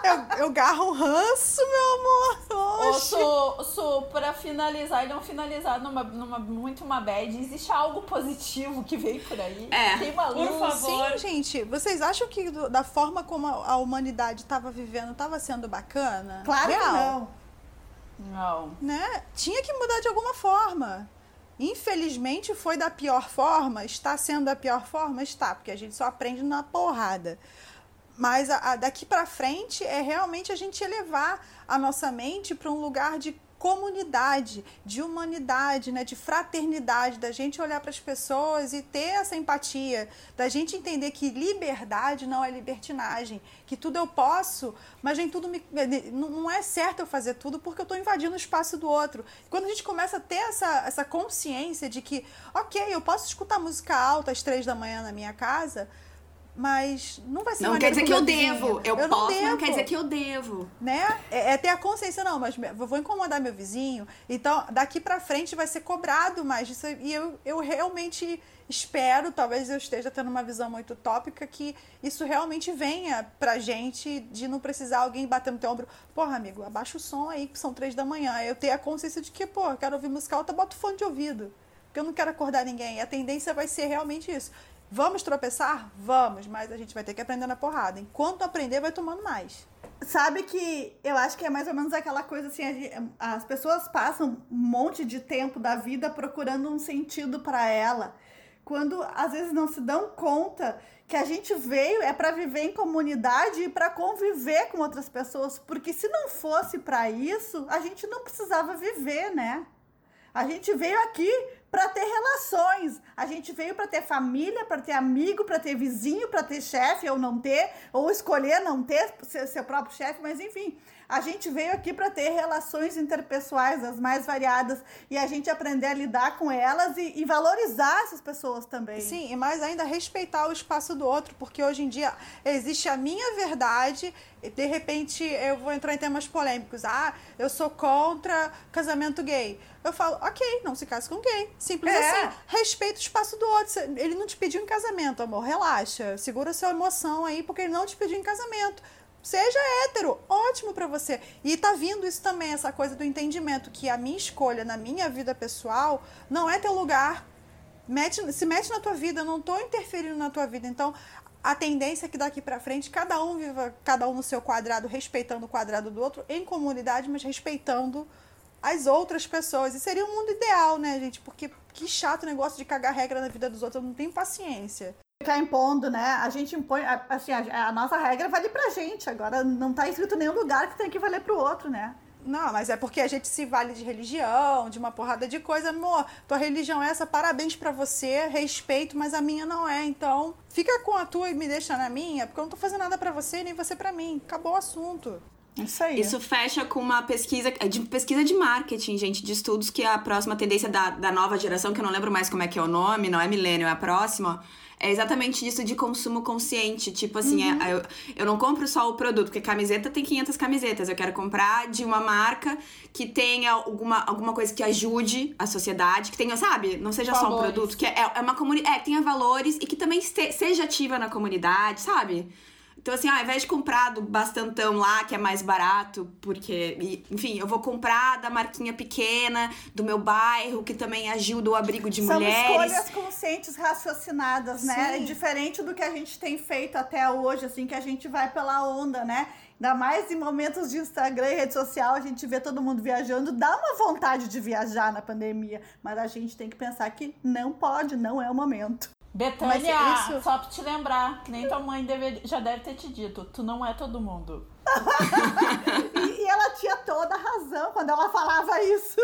eu, eu garro um ranço, meu amor. Ô, Oxi. Su, Su, pra finalizar e não finalizar numa, numa muito uma bad, existe algo positivo que veio por aí? É. Tem uma luz. Por favor. Sim, gente, vocês acham que do- da forma como a, a humanidade estava vivendo estava sendo bacana? claro Real, que não. Não. Né? Tinha que mudar de alguma forma. Infelizmente foi da pior forma, está sendo da pior forma, está, porque a gente só aprende na porrada. Mas a- a- daqui para frente é realmente a gente elevar a nossa mente para um lugar de comunidade, de humanidade, né, de fraternidade, da gente olhar para as pessoas e ter essa empatia, da gente entender que liberdade não é libertinagem, que tudo eu posso, mas nem tudo me, não é certo eu fazer tudo porque eu estou invadindo o espaço do outro. Quando a gente começa a ter essa, essa consciência de que, ok, eu posso escutar música alta às três da manhã na minha casa, mas não vai ser Não quer dizer que eu devo. Eu, não posso, não devo quer dizer que eu devo. né? É, é ter a consciência, não, mas vou incomodar meu vizinho. Então, daqui pra frente vai ser cobrado mais disso. E eu, eu realmente espero, talvez eu esteja tendo uma visão muito utópica, que isso realmente venha pra gente de não precisar alguém bater no teu ombro. Porra, amigo, abaixa o som aí, que são três da manhã. Eu ter a consciência de que, pô, eu quero ouvir música alta, bota o fone de ouvido. Porque eu não quero acordar ninguém. E a tendência vai ser realmente isso. Vamos tropeçar? Vamos, mas a gente vai ter que aprender na porrada. Enquanto aprender, vai tomando mais. Sabe que eu acho que é mais ou menos aquela coisa assim, as pessoas passam um monte de tempo da vida procurando um sentido para ela, quando às vezes não se dão conta que a gente veio é para viver em comunidade e para conviver com outras pessoas, porque se não fosse para isso, a gente não precisava viver, né? A gente veio aqui para ter relações. A gente veio para ter família, para ter amigo, para ter vizinho, para ter chefe ou não ter, ou escolher não ter seu próprio chefe, mas enfim, a gente veio aqui para ter relações interpessoais as mais variadas e a gente aprender a lidar com elas e, e valorizar essas pessoas também. Sim, e mais ainda respeitar o espaço do outro, porque hoje em dia existe a minha verdade, e de repente eu vou entrar em temas polêmicos. Ah, eu sou contra casamento gay. Eu falo, ok, não se case com gay. Simples É. assim. Respeita o espaço do outro. Ele não te pediu em casamento, amor. Relaxa. Segura sua emoção aí, porque ele não te pediu em casamento. Seja hétero, ótimo pra você. E tá vindo isso também, essa coisa do entendimento que a minha escolha na minha vida pessoal não é teu lugar mete, se mete na tua vida, eu não tô interferindo na tua vida. Então, a tendência é que daqui pra frente cada um viva cada um no seu quadrado, respeitando o quadrado do outro, em comunidade, mas respeitando as outras pessoas. E seria um mundo ideal, né, gente? Porque que chato o negócio de cagar regra na vida dos outros, eu não tenho paciência. Ficar impondo, né? A gente impõe, a- assim, a, a nossa regra vale pra gente. Agora não tá escrito em nenhum lugar que tem que valer pro outro, né? Não, mas é porque a gente se vale de religião, de uma porrada de coisa. Amor, tua religião é essa, parabéns pra você, respeito, mas a minha não é. Então, fica com a tua e me deixa na minha, porque eu não tô fazendo nada pra você, nem você pra mim. Acabou o assunto. Isso aí. Isso fecha com uma pesquisa de pesquisa de marketing, gente, de estudos que a próxima tendência da, da nova geração, que eu não lembro mais como é que é o nome, não é milênio, é a próxima, é exatamente isso de consumo consciente. Tipo assim, é- eu, eu não compro só o produto, porque camiseta tem 500 camisetas. Eu quero comprar de uma marca que tenha alguma, alguma coisa que ajude a sociedade, que tenha, sabe? Não seja só um Valores. produto, que é, é uma comunidade. É, que tenha valores e que também este- seja ativa na comunidade, sabe? Então, assim, ao invés de comprar do bastantão lá, que é mais barato, porque, enfim, eu vou comprar da marquinha pequena, do meu bairro, que também ajuda o abrigo de São mulheres. escolhas conscientes raciocinadas, né? Sim. É diferente do que a gente tem feito até hoje, assim, que a gente vai pela onda, né? Ainda mais em momentos de Instagram e rede social, a gente vê todo mundo viajando, dá uma vontade de viajar na pandemia, mas a gente tem que pensar que não pode, não é o momento. Betânia, isso- só pra te lembrar, nem tua mãe deve- já deve ter te dito, tu não é todo mundo. [LAUGHS] E, e ela tinha toda a razão quando ela falava isso.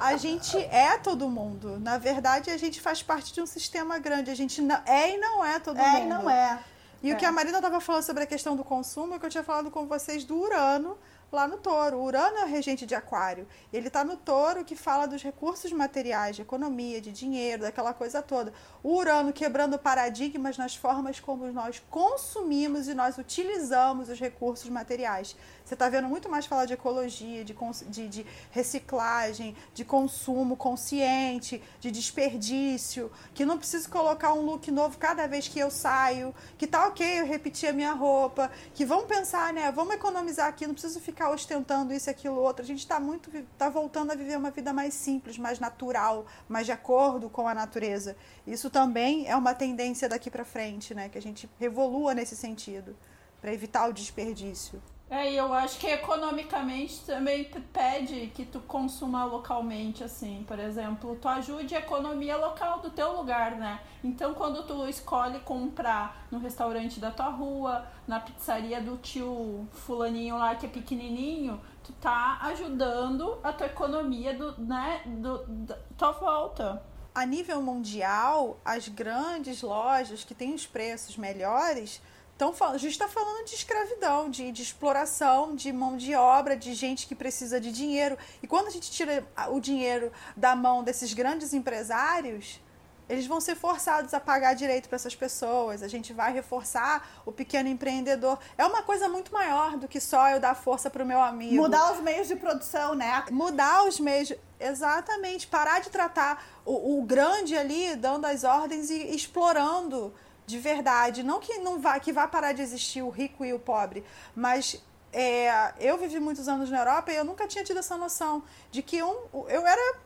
A gente é todo mundo. Na verdade, a gente faz parte de um sistema grande. A gente não, é e não é todo É, mundo. e não é. E o É. que a Marina estava falando sobre a questão do consumo, é que eu tinha falado com vocês do Urano, lá no touro. O Urano é o regente de Aquário. Ele está no touro que fala dos recursos materiais, de economia, de dinheiro, daquela coisa toda. O Urano quebrando paradigmas nas formas como nós consumimos e nós utilizamos os recursos materiais. Você está vendo muito mais falar de ecologia, de, de, de, reciclagem, de consumo consciente, de desperdício, que não preciso colocar um look novo cada vez que eu saio, que tá ok eu repetir a minha roupa, que vamos pensar, né? Vamos economizar aqui, não preciso ficar ostentando isso aquilo outro. A gente está muito, tá voltando a viver uma vida mais simples, mais natural, mais de acordo com a natureza. Isso também é uma tendência daqui para frente, né? Que a gente revolua nesse sentido, para evitar o desperdício. É, eu acho que economicamente também pede que tu consuma localmente, assim, por exemplo, tu ajude a economia local do teu lugar, né? Então, quando tu escolhe comprar no restaurante da tua rua, na pizzaria do tio fulaninho lá que é pequenininho, tu tá ajudando a tua economia do, né, do, da tua volta. A nível mundial, as grandes lojas que têm os preços melhores então, a gente está falando de escravidão, de, de exploração, de mão de obra, de gente que precisa de dinheiro. E quando a gente tira o dinheiro da mão desses grandes empresários, eles vão ser forçados a pagar direito para essas pessoas. A gente vai reforçar o pequeno empreendedor. É uma coisa muito maior do que só eu dar força para o meu amigo. Mudar os meios de produção, né? Mudar os meios. Exatamente. Parar de tratar o, o grande ali, dando as ordens e explorando de verdade. Não que não vá, que vá parar de existir o rico e o pobre, mas é, eu vivi muitos anos na Europa e eu nunca tinha tido essa noção de que um, eu era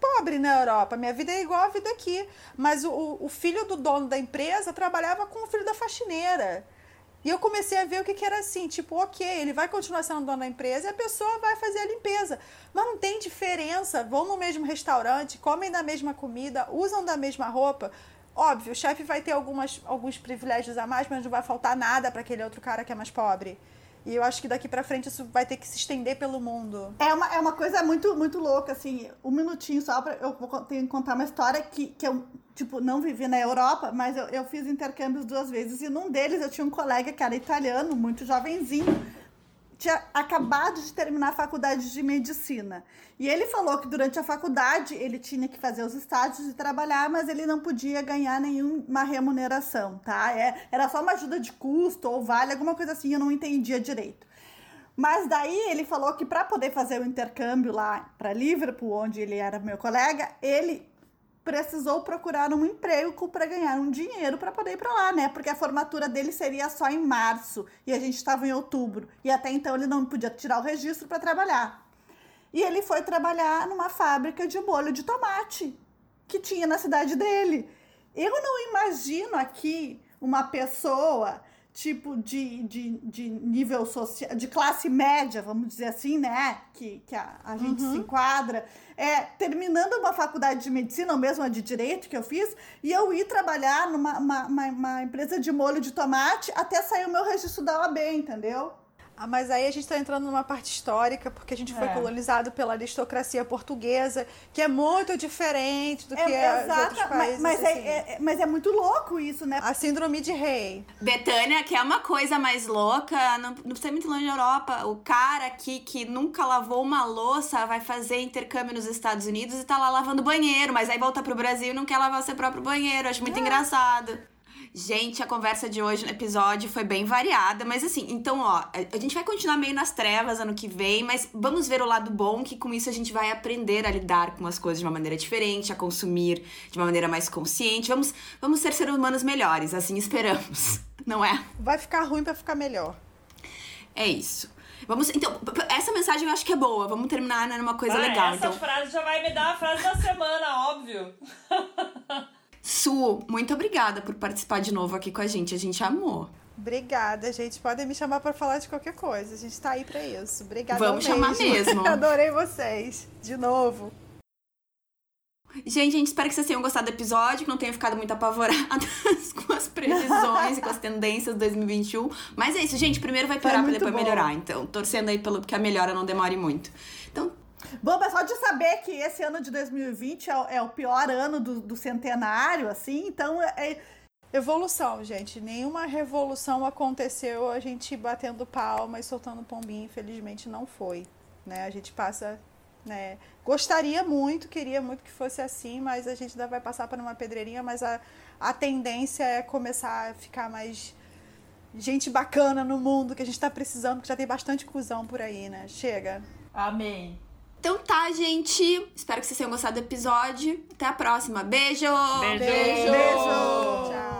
pobre na Europa. Minha vida é igual a vida aqui. Mas o, o filho do dono da empresa trabalhava com o filho da faxineira. E eu comecei a ver o que, que era assim, tipo, ok, ele vai continuar sendo dono da empresa e a pessoa vai fazer a limpeza. Mas não tem diferença, vão no mesmo restaurante, comem da mesma comida, usam da mesma roupa. Óbvio, o chefe vai ter algumas, alguns privilégios a mais, mas não vai faltar nada para aquele outro cara que é mais pobre. E eu acho que daqui para frente isso vai ter que se estender pelo mundo. É uma, é uma coisa muito, muito louca, assim. Um minutinho só para eu vou tenho que contar uma história que, que eu, tipo, não vivi na Europa, mas eu, eu fiz intercâmbios duas vezes. E num deles eu tinha um colega que era italiano, muito jovenzinho tinha acabado de terminar a faculdade de medicina. E ele falou que durante a faculdade ele tinha que fazer os estágios e trabalhar, mas ele não podia ganhar nenhuma remuneração, tá? É, era só uma ajuda de custo ou vale, alguma coisa assim, eu não entendia direito. Mas daí ele falou que para poder fazer o intercâmbio lá para Liverpool, onde ele era meu colega, ele precisou procurar um emprego para ganhar um dinheiro para poder ir para lá, né? Porque a formatura dele seria só em março e a gente estava em outubro e até então ele não podia tirar o registro para trabalhar. E ele foi trabalhar numa fábrica de molho de tomate que tinha na cidade dele. Eu não imagino aqui uma pessoa tipo de, de, de nível social, de classe média, vamos dizer assim, né? Que, que a, a gente uhum. se enquadra, é, terminando uma faculdade de medicina, ou mesmo a de direito que eu fiz, e eu ir trabalhar numa uma, uma, uma empresa de molho de tomate até sair o meu registro da OAB, entendeu? Ah, mas aí a gente está entrando numa parte histórica, porque a gente foi é. colonizado pela aristocracia portuguesa, que é muito diferente do é, que é, os outros países. Mas, mas, é, assim. é, mas é muito louco isso, né? A síndrome de rei. Betânia, que é uma coisa mais louca, não, não precisa muito longe da Europa. O cara aqui que nunca lavou uma louça vai fazer intercâmbio nos Estados Unidos e tá lá lavando banheiro, mas aí volta pro Brasil e não quer lavar o seu próprio banheiro. Acho muito é. engraçado. Gente, a conversa de hoje no episódio foi bem variada, mas assim, então, ó, a gente vai continuar meio nas trevas ano que vem, mas vamos ver o lado bom, que com isso a gente vai aprender a lidar com as coisas de uma maneira diferente, a consumir de uma maneira mais consciente. Vamos, vamos ser seres humanos melhores, assim esperamos, [LAUGHS] não é? Vai ficar ruim para ficar melhor. É isso. Vamos, então, essa mensagem eu acho que é boa. Vamos terminar né, numa coisa ah, legal. Essa então... frase já vai me dar a frase da semana, óbvio. [LAUGHS] Su, muito obrigada por participar de novo aqui com a gente. A gente amou. Obrigada, gente. Podem me chamar para falar de qualquer coisa. A gente tá aí para isso. Obrigada. Vamos chamar mesmo. [LAUGHS] Adorei vocês. De novo. Gente, a gente espera que vocês tenham gostado do episódio, que não tenham ficado muito apavoradas [LAUGHS] com as previsões e com as tendências de 2021. Mas é isso, gente. Primeiro vai piorar para depois bom. melhorar. Então, torcendo aí pelo que a melhora não demore muito. Então, Bom, só de saber que esse ano de 2020 é, é o pior ano do, do centenário, assim, então é, é Evolução, gente. Nenhuma revolução aconteceu a gente batendo palma e soltando pombinho. Infelizmente não foi. Né? A gente passa. Né? Gostaria muito, queria muito que fosse assim, mas a gente ainda vai passar por uma pedreirinha. Mas a, a tendência é começar a ficar mais gente bacana no mundo que a gente tá precisando, que já tem bastante cuzão por aí, né? Chega. Amém. Então tá, gente. Espero que vocês tenham gostado do episódio. Até a próxima. Beijo! Beijo! Beijo. Beijo!